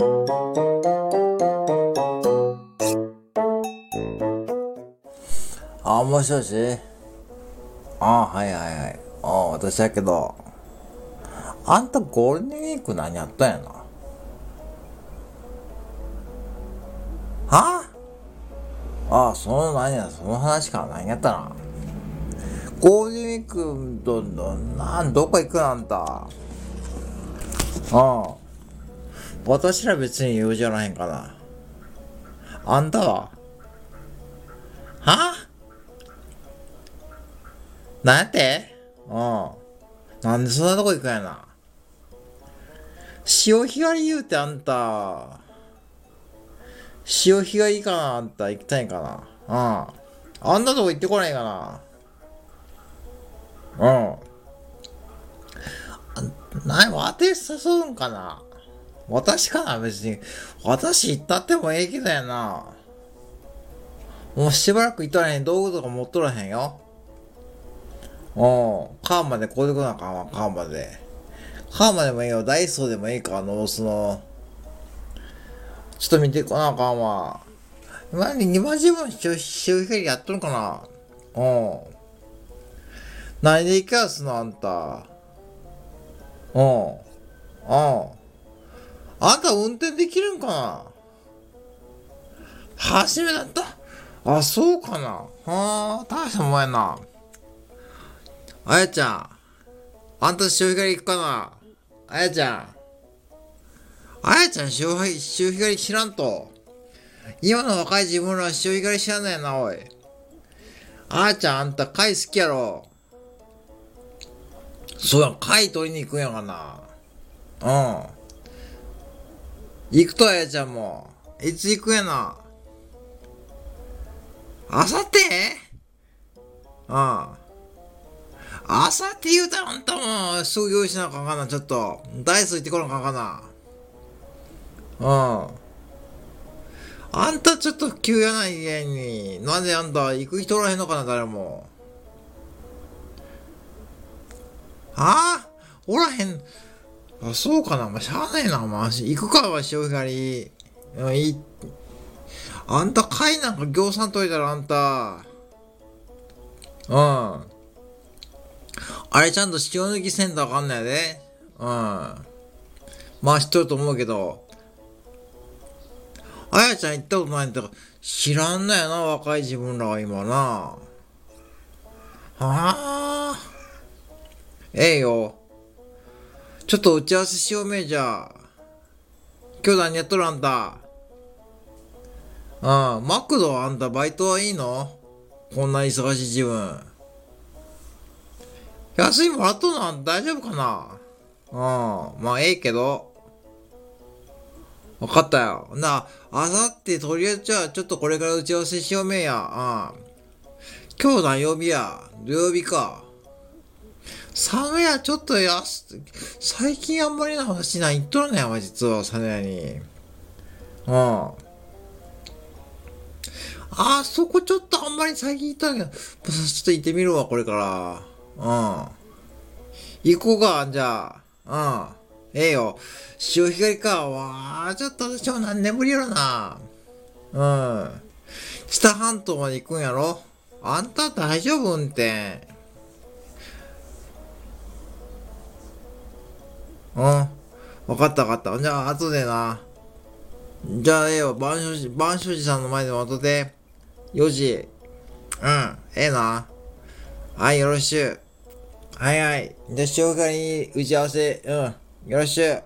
あ、もしもし？あはいはいはい。あ私やけど、あんたゴールデンウィーク何やったんやな？は？ああ、その何や、その話から何やったな？ゴールデンウィーク、どん、どん、なん、どこ行くなんた。ああ。私ら別に用事あらへんかな。あんたは？は？なんやって？うん。なんでそんなとこ行くんやな。潮干狩り言うてあんた、潮干狩りかなあんた行きたいんかなうん。あんなとこ行ってこないかなうん。なに、私誘うんかな私かな別に。私行ったってもええけどやな。もうしばらく行っとらへん。道具とか持っとらへんよ。うん。川までこうでこなあかんわ、川まで。川までもいいよ。ダイソーでもいいか、ノースの。ちょっと見てこなあかんわ。今に今自分周辺やっとるかなうん。何で行きやすのあんた。うん。うん。あんた運転できるんかな？初めだった？あ、そうかなはあ、大したもんやな。あやちゃん。あんた潮干狩り行くかな？あやちゃん。あやちゃん潮干潮干狩り知らんと。今の若い自分らは潮干狩り知らんのやな、おい。あやちゃん、あんた貝好きやろ？そうやん、貝取りに行くんやがな。うん。行くとあやちゃんも。いつ行くやな。あさって？うん。あさって言うたらあんたもすぐ用意しなあかんかな、ちょっと。ダイス行ってこなあかんかな。うん。あんたちょっと急やない家に。なんであんた行く人おらへんのかな、誰も。ああ？おらへん。あ、そうかな。まあ、しゃあないな、まあ、行くかは潮干狩り。いい。あんた貝なんか行さんといたらあんた。うん。あれちゃんと塩抜きせんとあかんないで。うん。まあ知っとると思うけど。あやちゃん行ったことないんだから知らんのやな、若い自分らは今な。はあ。ええよ。ちょっと打ち合わせしようめじゃ。今日何やっとるあんた。うん、マクドあんたバイトはいいの？こんな忙しい自分。安いもらっとんの？大丈夫かな？うん、まあええけど。わかったよ。な、あさってとりあえずじゃあちょっとこれから打ち合わせしようめや。うん。今日何曜日や？土曜日か。サや、ちょっとやす、最近あんまりな話ない言っとるねん、実は、サネヤに。うん。あそこちょっとあんまり最近行ったけど、ちょっと行ってみるわ、これから。うん。行こうか、じゃあ。うん。ええよ。潮干狩りか。わあ、ちょっと私も何年ぶりやろな。うん。下半島まで行くんやろ？あんた大丈夫運転。うん。わかったわかった。じゃあ、後でな。じゃあ、ええよ。晩書寺、晩書寺さんの前で待とて。4時。うん。ええな。はい、よろしゅう。はいはい。じゃあ、塩かに打ち合わせ。うん。よろしゅう。